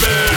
Born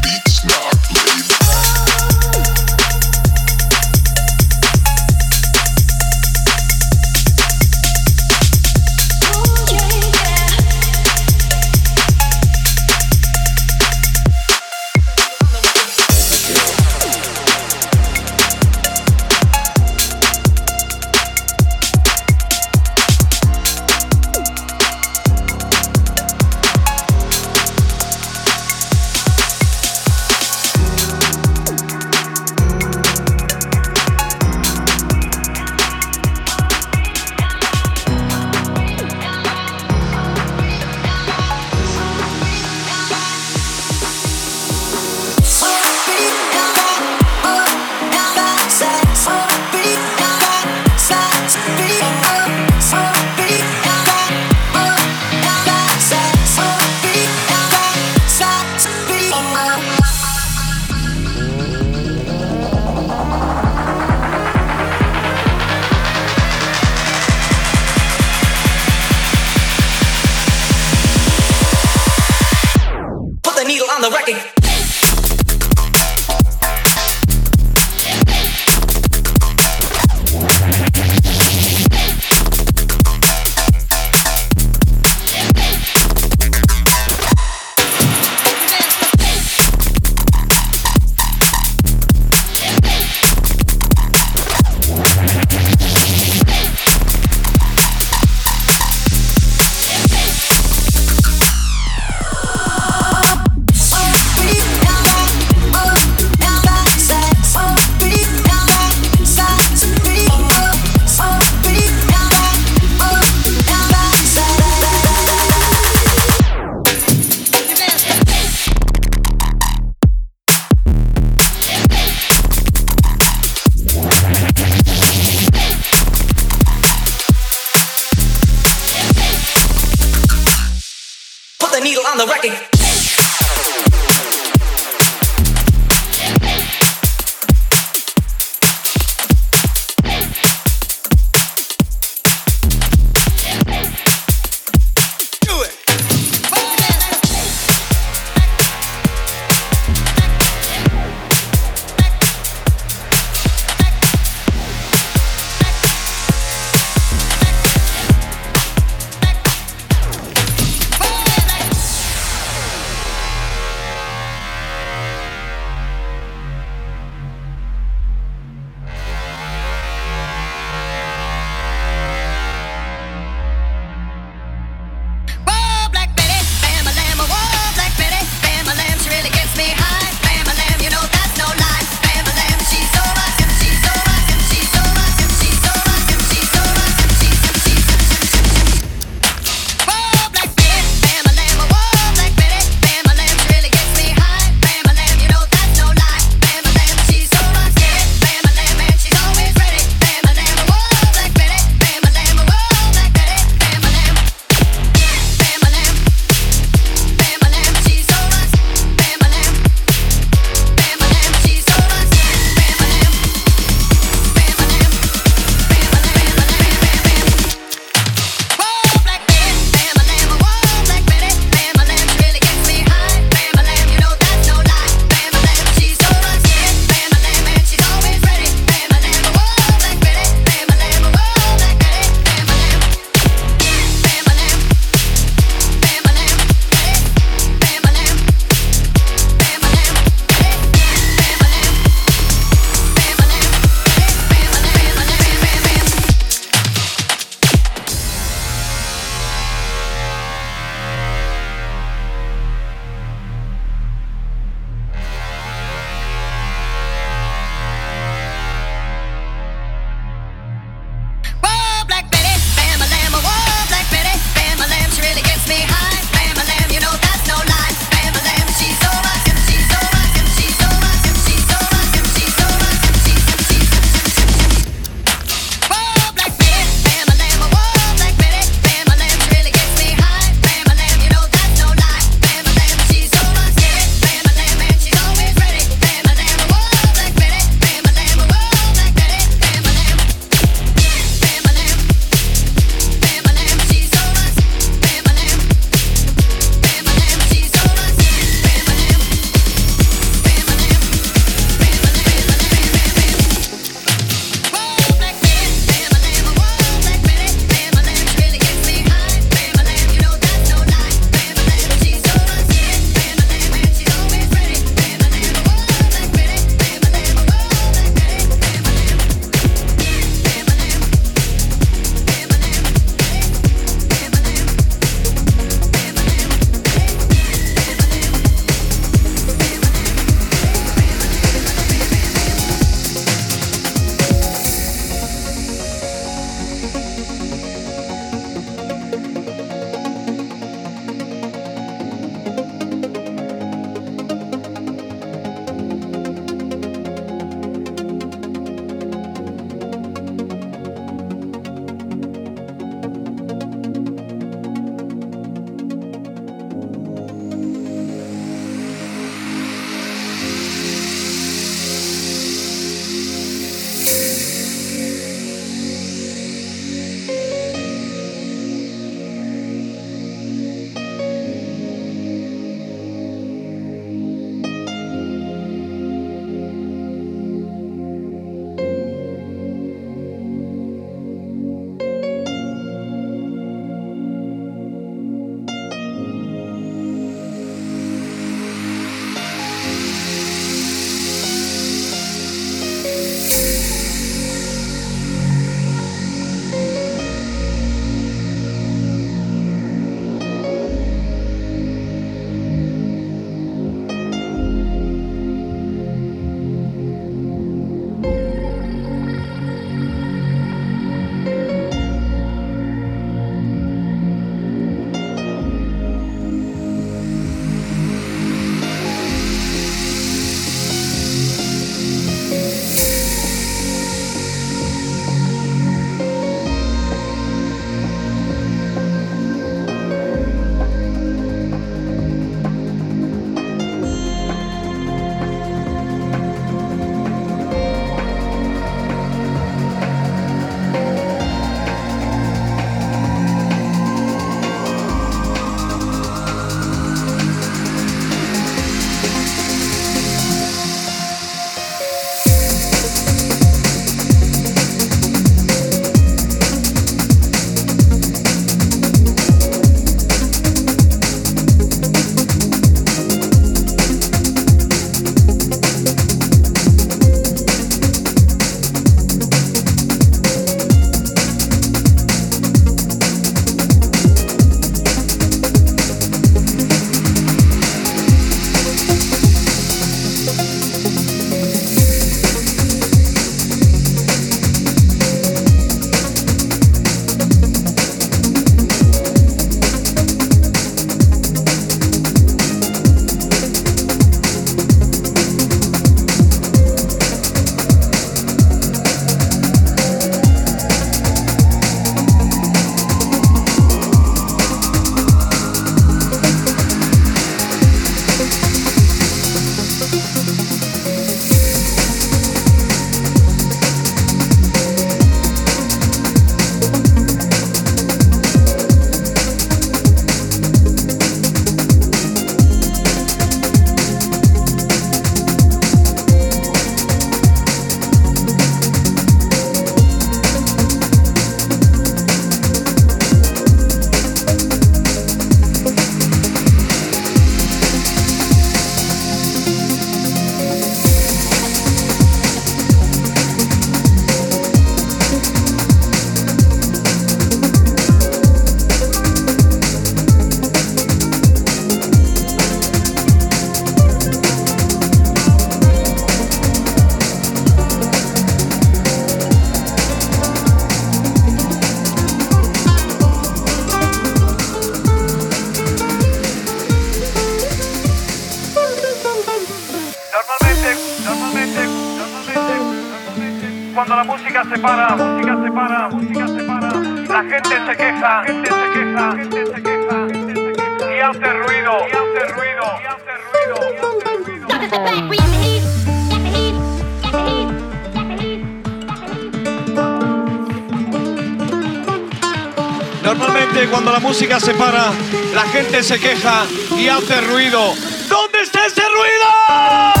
cuando la música se para, la gente se queja y hace ruido. ¿Dónde está ese ruido?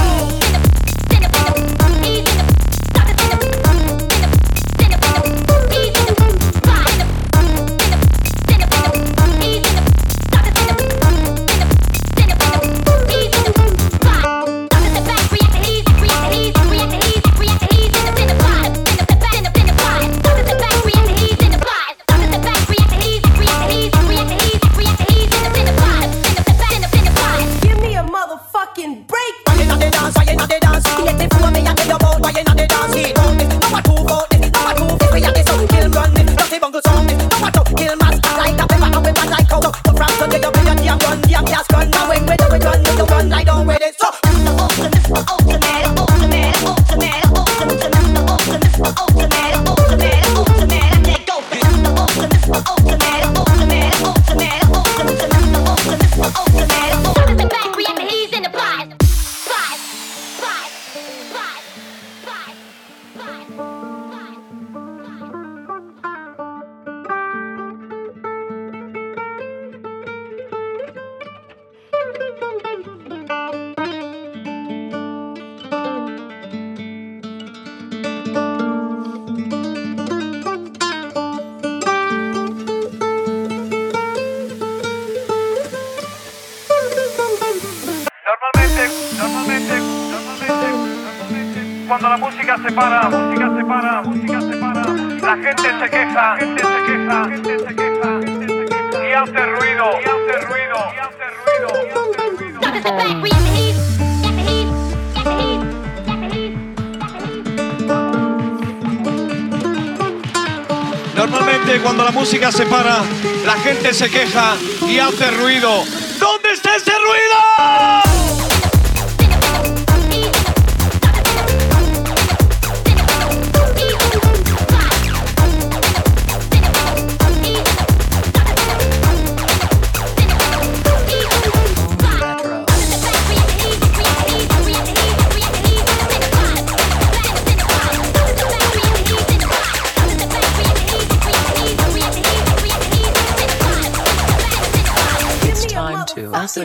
se para, la gente se queja y hace ruido.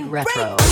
good retro.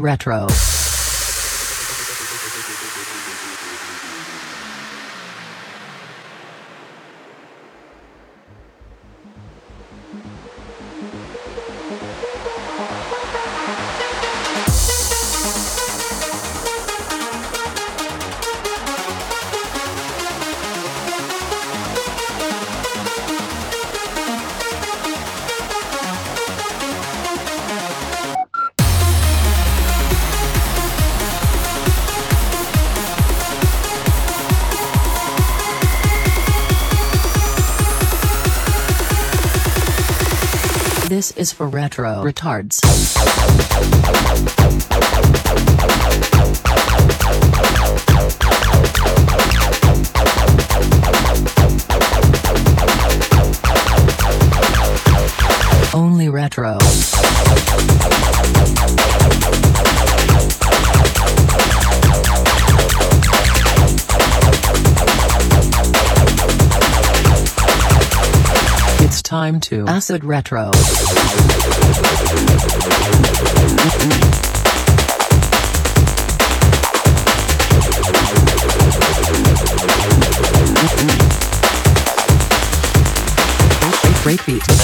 Retro. for retro retards. Only retro. Time to Acid Retro. Breakbeat.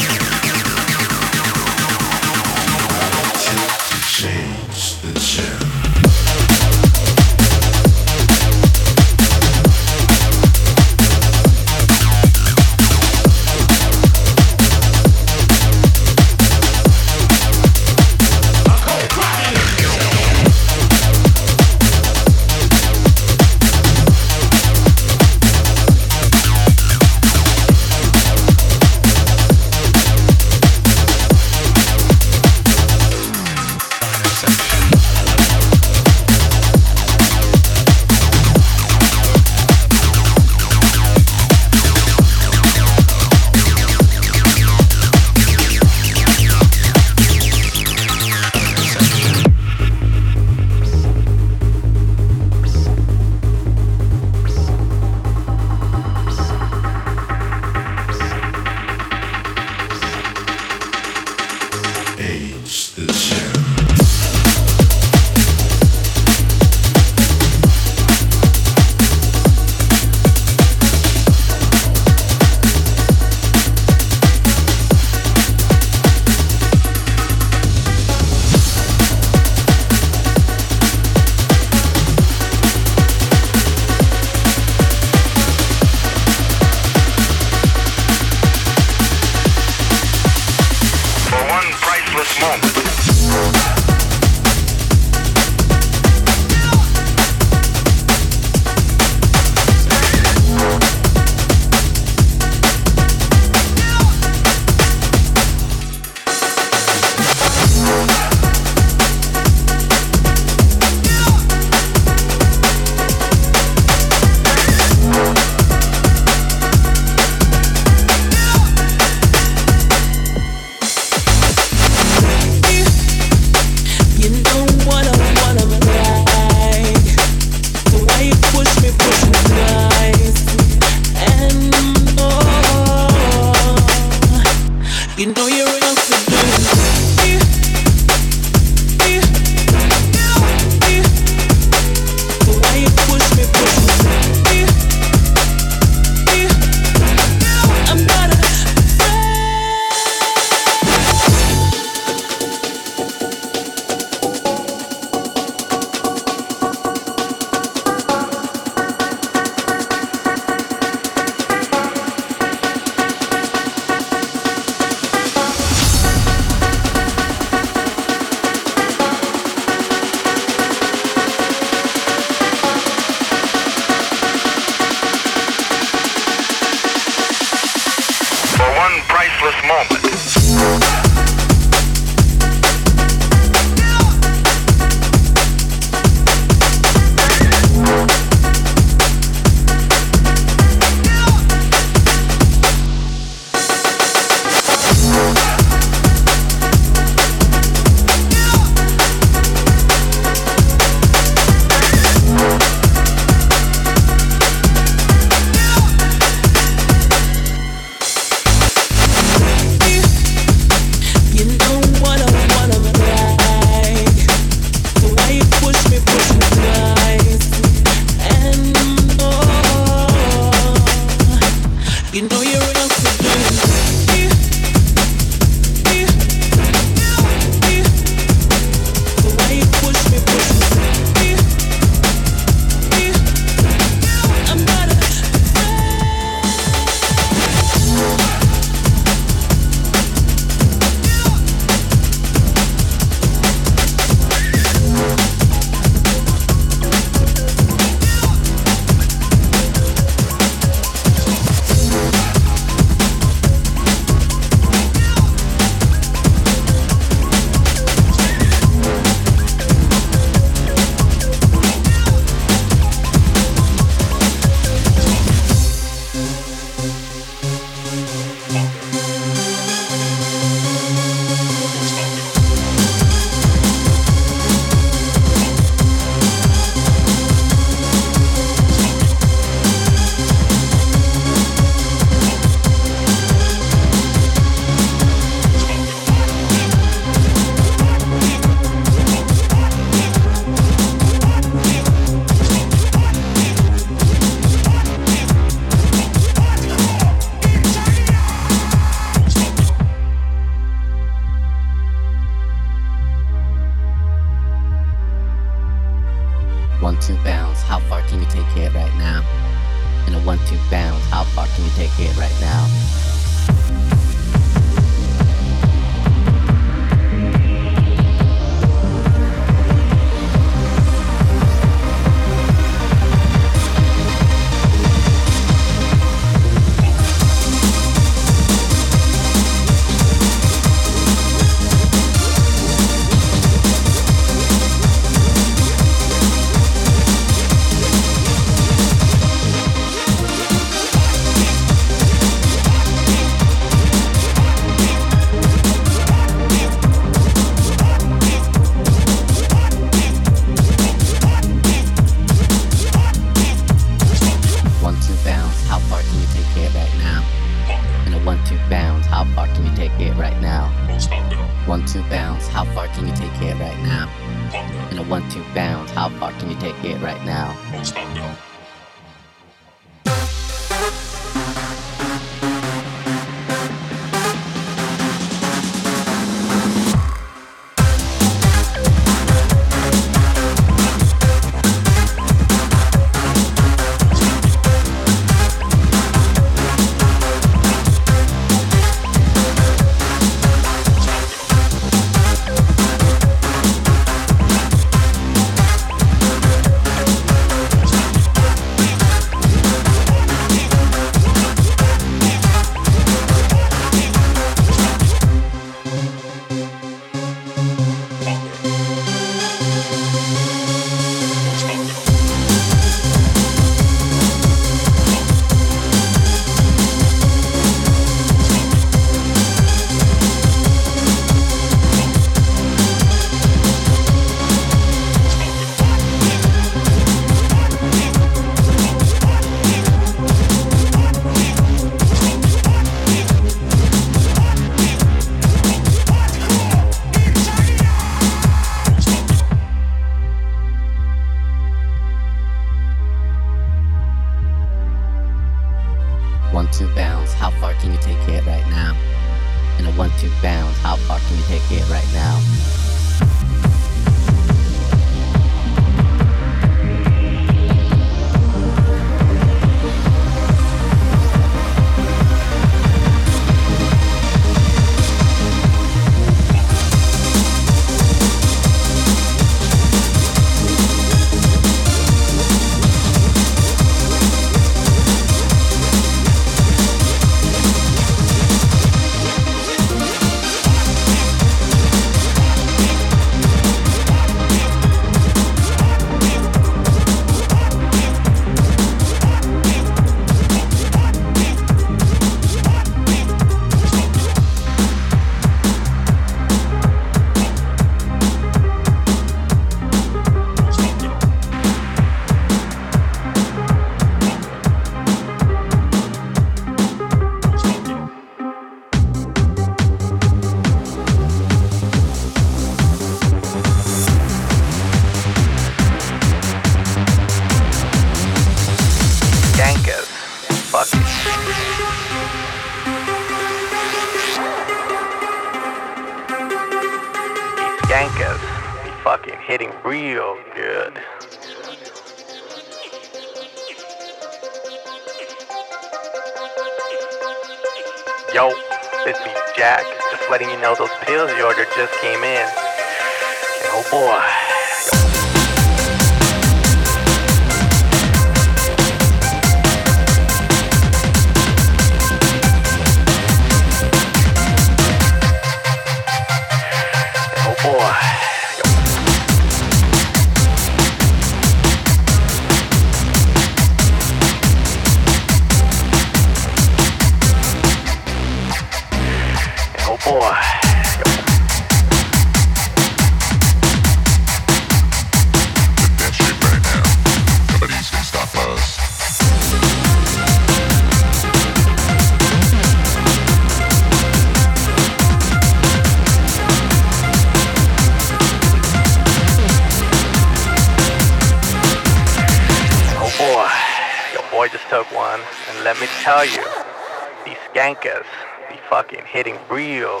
real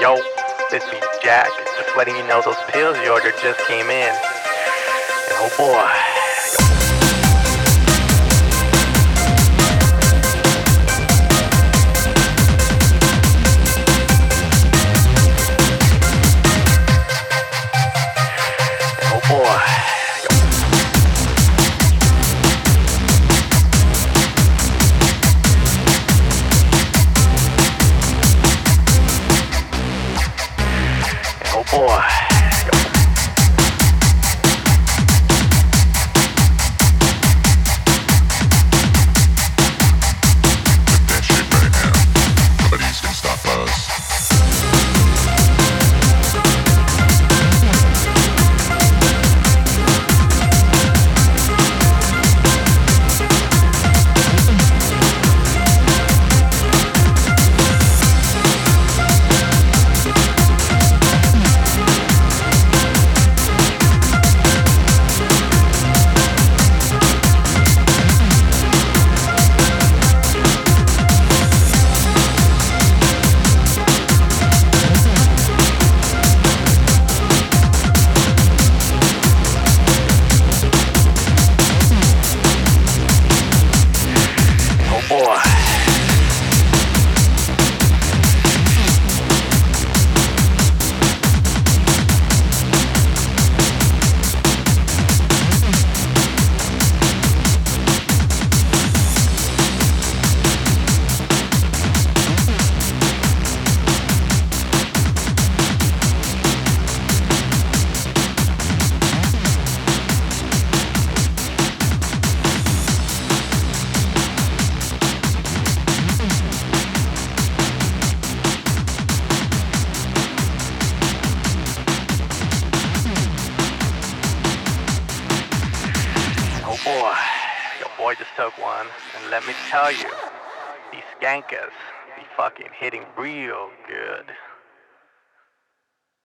Yo, this be Jack. Just letting you know those pills you ordered just came in. And oh boy.